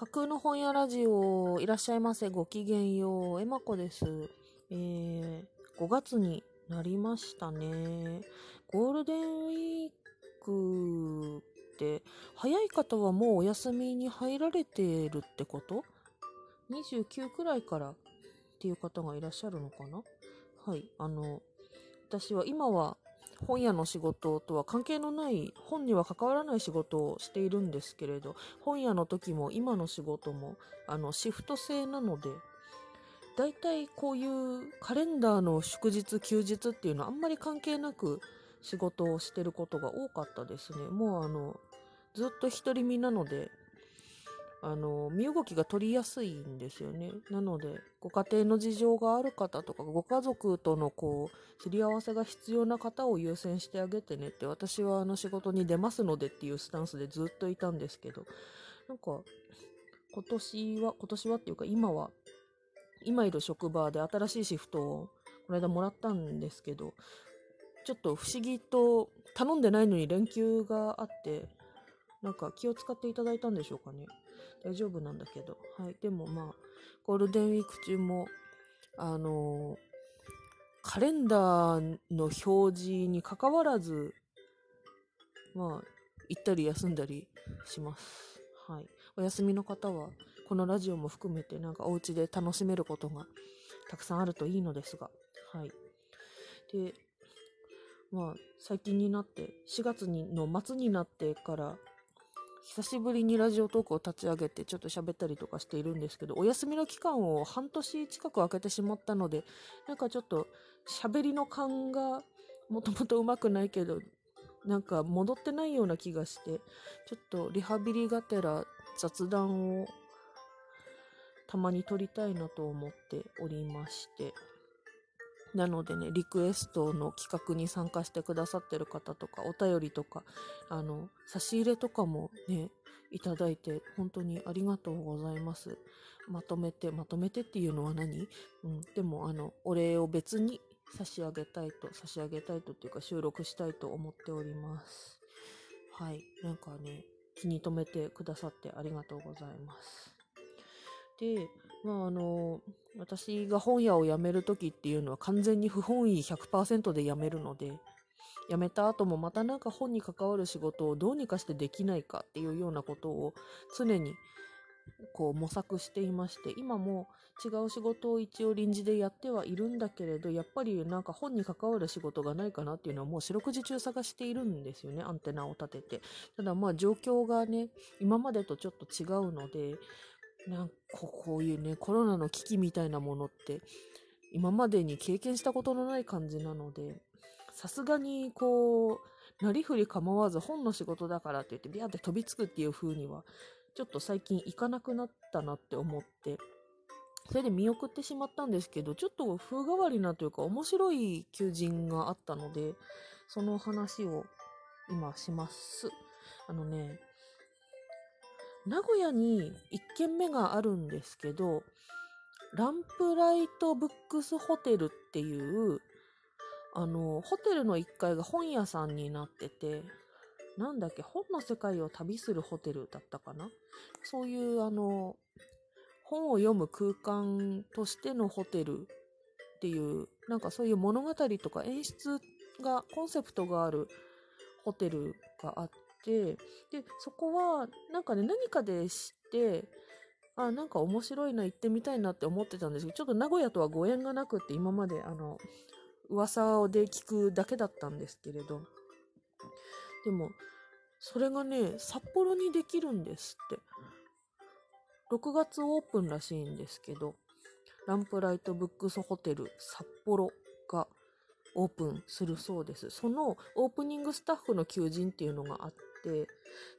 架空の本屋ラジオ、いらっしゃいませ。ごきげんよう。えまこです。えー、5月になりましたね。ゴールデンウィークって、早い方はもうお休みに入られてるってこと ?29 くらいからっていう方がいらっしゃるのかな？はい。あの、私は今は本屋の仕事とは関係のない本には関わらない仕事をしているんですけれど本屋の時も今の仕事もあのシフト制なのでだいたいこういうカレンダーの祝日休日っていうのはあんまり関係なく仕事をしてることが多かったですね。もうあのずっと独り身なのであの身動きが取りやすいんですよね。なのでご家庭の事情がある方とかご家族とのこうすり合わせが必要な方を優先してあげてねって私はあの仕事に出ますのでっていうスタンスでずっといたんですけどなんか今年は今年はっていうか今は今いる職場で新しいシフトをこの間もらったんですけどちょっと不思議と頼んでないのに連休があってなんか気を使っていただいたんでしょうかね。大丈夫なんだけどはいでもまあゴールデンウィーク中もあのカレンダーの表示にかかわらず、まあ、行ったり休んだりします。はい。お休みの方は、このラジオも含めて、なんかお家で楽しめることがたくさんあるといいのですが、はい。で、まあ、最近になって、4月にの末になってから、久しぶりにラジオトークを立ち上げてちょっと喋ったりとかしているんですけど、お休みの期間を半年近く空けてしまったので、なんかちょっと喋りの勘がもともとうまくないけど、なんか戻ってないような気がして、ちょっとリハビリがてら雑談をたまに撮りたいなと思っておりまして、なのでね、リクエストの企画に参加してくださってる方とか、お便りとか、あの、差し入れとかもね、いただいて、本当にありがとうございます。まとめて、まとめてっていうのは何？うん、でも、あの、お礼を別に差し上げたいと、差し上げたいとっていうか、収録したいと思っております。はい。なんかね、気に留めてくださってありがとうございます。で、まああの、私が本屋を辞める時っていうのは完全に不本意100%で辞めるので、辞めた後もまたなんか本に関わる仕事をどうにかしてできないかっていうようなことを常にこう模索していまして、今も違う仕事を一応臨時でやってはいるんだけれど、やっぱりなんか本に関わる仕事がないかなっていうのはもう四六時中探しているんですよね、アンテナを立てて。ただまあ状況がね、今までとちょっと違うので、なんかこういうね、コロナの危機みたいなものって、今までに経験したことのない感じなので、さすがにこう、なりふり構わず本の仕事だからって言ってビャーって飛びつくっていう風には、ちょっと最近行かなくなったなって思って、それで見送ってしまったんですけど、ちょっと風変わりなというか面白い求人があったので、その話を今します。あのね、名古屋に1軒目があるんですけど、ランプライトブックスホテルっていう、あの、ホテルの1階が本屋さんになってて、なんだっけ、本の世界を旅するホテルだったかな？そういう、あの、本を読む空間としてのホテルっていう、なんかそういう物語とか演出が、コンセプトがあるホテルがあって、で、そこは、なんかね、何かで知って、あ、なんか面白いな、行ってみたいなって思ってたんですけど、ちょっと名古屋とはご縁がなくって、今まで、あの、噂で聞くだけだったんですけれど、でも、それがね、札幌にできるんですって。6月オープンらしいんですけど、ランプライトブックスホテル札幌がオープンするそうです。そのオープニングスタッフの求人っていうのがあって、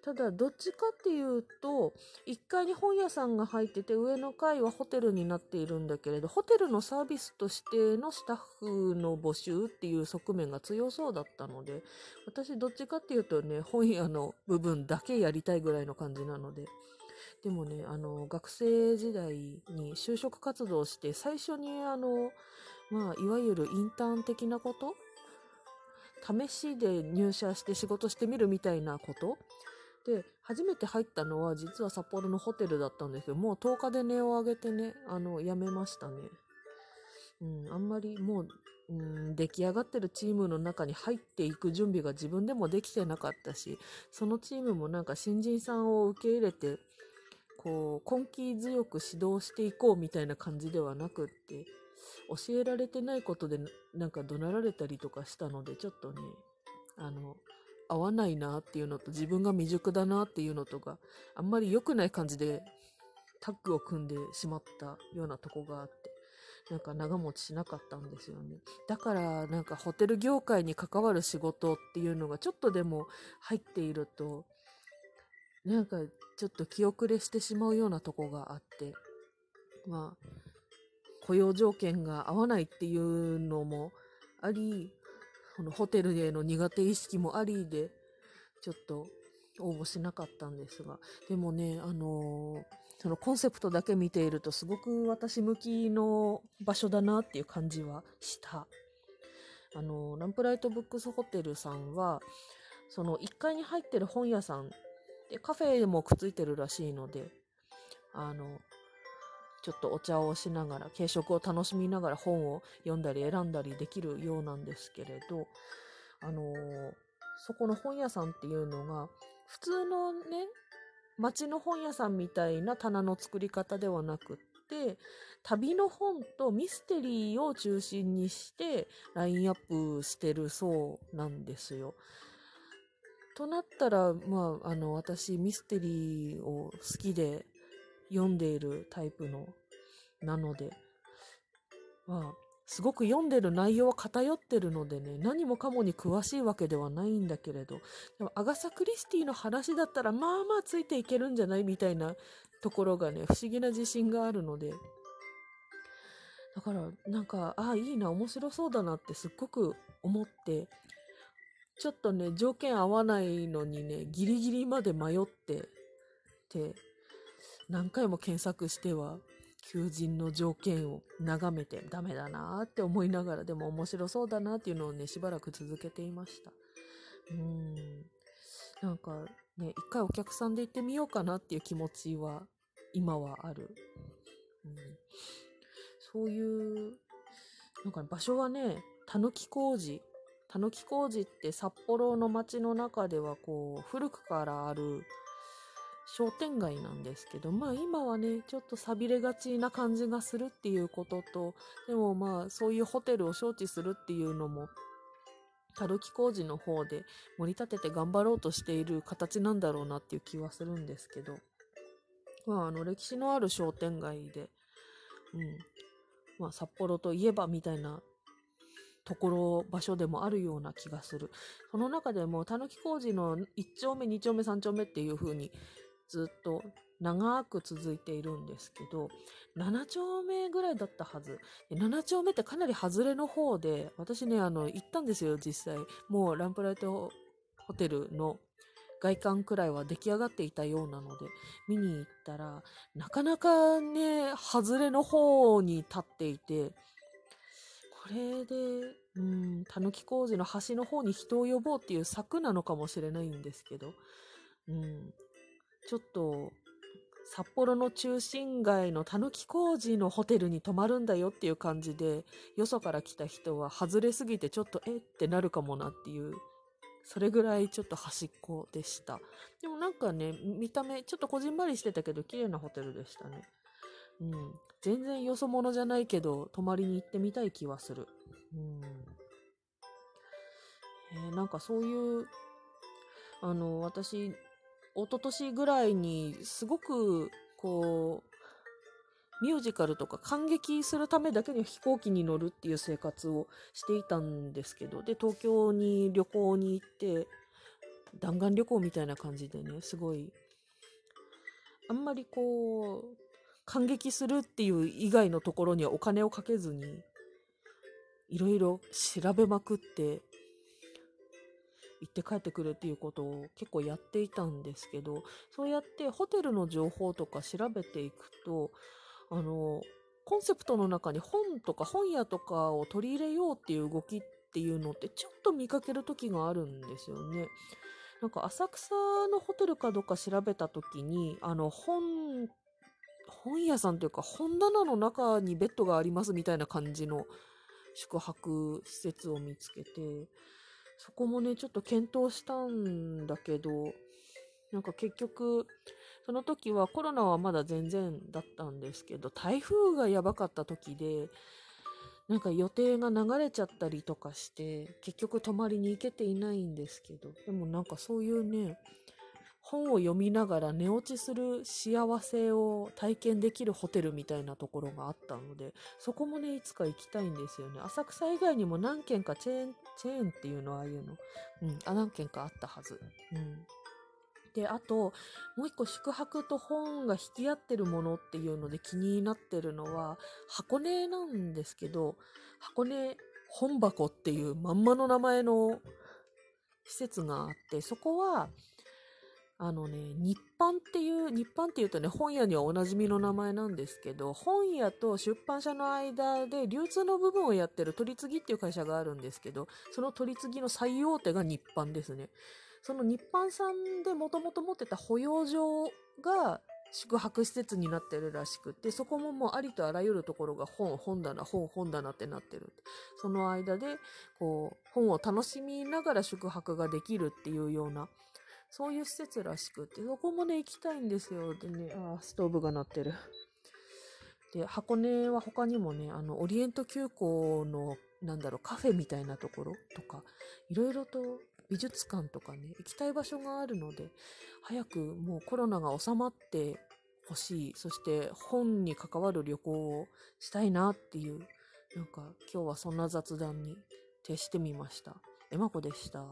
ただどっちかっていうと、1階に本屋さんが入ってて、上の階はホテルになっているんだけれど、ホテルのサービスとしてのスタッフの募集っていう側面が強そうだったので、私どっちかっていうとね、本屋の部分だけやりたいぐらいの感じなので、でもね、あの、学生時代に就職活動して、最初にあの、まあ、いわゆるインターン的なこと試しで入社して仕事してみるみたいなこと？で、初めて入ったのは実は札幌のホテルだったんですけど、もう10日で値を上げてね、あの、やめましたね。うん、あんまりもう、うん、出来上がってるチームの中に入っていく準備が自分でもできてなかったし、そのチームもなんか新人さんを受け入れて、こう、根気強く指導していこうみたいな感じではなくって、教えられてないことでなんか怒鳴られたりとかしたので、ちょっとね、あの、合わないなっていうのと自分が未熟だなっていうのとか、あんまり良くない感じでタッグを組んでしまったようなとこがあって、なんか長持ちしなかったんですよね。だからなんかホテル業界に関わる仕事っていうのがちょっとでも入っていると、なんかちょっと気遅れしてしまうようなとこがあって、まあ、雇用条件が合わないっていうのもあり、このホテルへの苦手意識もありで、ちょっと応募しなかったんですが、でもね、あのー、そのコンセプトだけ見ているとすごく私向きの場所だなっていう感じはした。あのー、ランプライトブックスホテルさんは、その1階に入ってる本屋さんでカフェもくっついてるらしいので、あの、ちょっとお茶をしながら、軽食を楽しみながら本を読んだり選んだりできるようなんですけれど、あのー、そこの本屋さんっていうのが、普通のね、街の本屋さんみたいな棚の作り方ではなくって、旅の本とミステリーを中心にしてラインアップしてるそうなんですよ。となったら、まあ、あの、私、ミステリーを好きで読んでいるタイプの、なので、まあ、すごく読んでる内容は偏ってるのでね、何もかもに詳しいわけではないんだけれど、でもアガサ・クリスティの話だったら、まあまあついていけるんじゃないみたいなところがね、不思議な自信があるので、だから、なんか、ああ、いいな、面白そうだなってすっごく思って、ちょっとね、条件合わないのにね、ギリギリまで迷って、て、何回も検索しては、求人の条件を眺めてダメだなって思いながら、でも面白そうだなっていうのをね、しばらく続けていました。うん。なんかね、一回お客さんで行ってみようかなっていう気持ちは、今はある。うん、そういう、なんか場所はね、たぬき工事。たぬき工事って札幌の街の中ではこう、古くからある商店街なんですけど、まあ今はね、ちょっと寂れがちな感じがするっていうことと、でもまあそういうホテルを招致するっていうのも、たるき工事の方で盛り立てて頑張ろうとしている形なんだろうなっていう気はするんですけど、まああの歴史のある商店街で、うん、まあ札幌といえばみたいなところ、場所でもあるような気がする。その中でも、たぬき工事の1丁目、2丁目、3丁目っていう風にずっと長く続いているんですけど、7丁目ぐらいだったはず。7丁目ってかなり外れの方で、私ね、あの、行ったんですよ、実際。もうランプライトホテルの外観くらいは出来上がっていたようなので、見に行ったら、なかなかね、外れの方に立っていて、これで、うん、たぬき工事の端の方に人を呼ぼうっていう策なのかもしれないんですけど、うん、ちょっと、札幌の中心街のたぬき工事のホテルに泊まるんだよっていう感じで、よそから来た人は外れすぎてちょっとえってなるかもなっていう、それぐらいちょっと端っこでした。でもなんかね、見た目ちょっとこじんまりしてたけど綺麗なホテルでしたね。うん。全然よそ者じゃないけど、泊まりに行ってみたい気はする。うん。えー、なんかそういう、あの、私、一昨年ぐらいにすごくこうミュージカルとか感激するためだけに飛行機に乗るっていう生活をしていたんですけどで東京に旅行に行って弾丸旅行みたいな感じでねすごいあんまりこう感激するっていう以外のところにはお金をかけずにいろいろ調べまくって行って帰ってくるっていうことを結構やっていたんですけど、そうやってホテルの情報とか調べていくと、あの、コンセプトの中に本とか本屋とかを取り入れようっていう動きっていうのってちょっと見かける時があるんですよね。なんか浅草のホテルかどうか調べた時に、あの、本、本屋さんというか本棚の中にベッドがありますみたいな感じの宿泊施設を見つけて、そこもね、ちょっと検討したんだけど、なんか結局、その時はコロナはまだ全然だったんですけど、台風がやばかった時で、なんか予定が流れちゃったりとかして、結局泊まりに行けていないんですけど、でもなんかそういうね、本を読みながら寝落ちする幸せを体験できるホテルみたいなところがあったので、そこもね、いつか行きたいんですよね。浅草以外にも何軒かチェーン、チェーンっていうのはああいうの、うん、あ、何軒かあったはず。うん。で、あと、もう一個宿泊と本が引き合ってるものっていうので気になってるのは、箱根なんですけど、箱根本箱っていうまんまの名前の施設があって、そこは、あのね、日版っていう、日版っていうとね、本屋にはおなじみの名前なんですけど、本屋と出版社の間で流通の部分をやってる取り次ぎっていう会社があるんですけど、その取り次ぎの最大手が日版ですね。その日版さんでもともと持ってた保養所が宿泊施設になってるらしくて、そこももうありとあらゆるところが本、本棚、本、本棚ってなってる。その間で、こう、本を楽しみながら宿泊ができるっていうような、そういう施設らしくて、そこもね、行きたいんですよ。でね、あストーブが鳴ってる。で、箱根は他にもね、あの、オリエント急行の、なんだろう、カフェみたいなところとか、いろいろと美術館とかね、行きたい場所があるので、早くもうコロナが収まってほしい。そして本に関わる旅行をしたいなっていう、なんか今日はそんな雑談に徹してみました。エマコでした。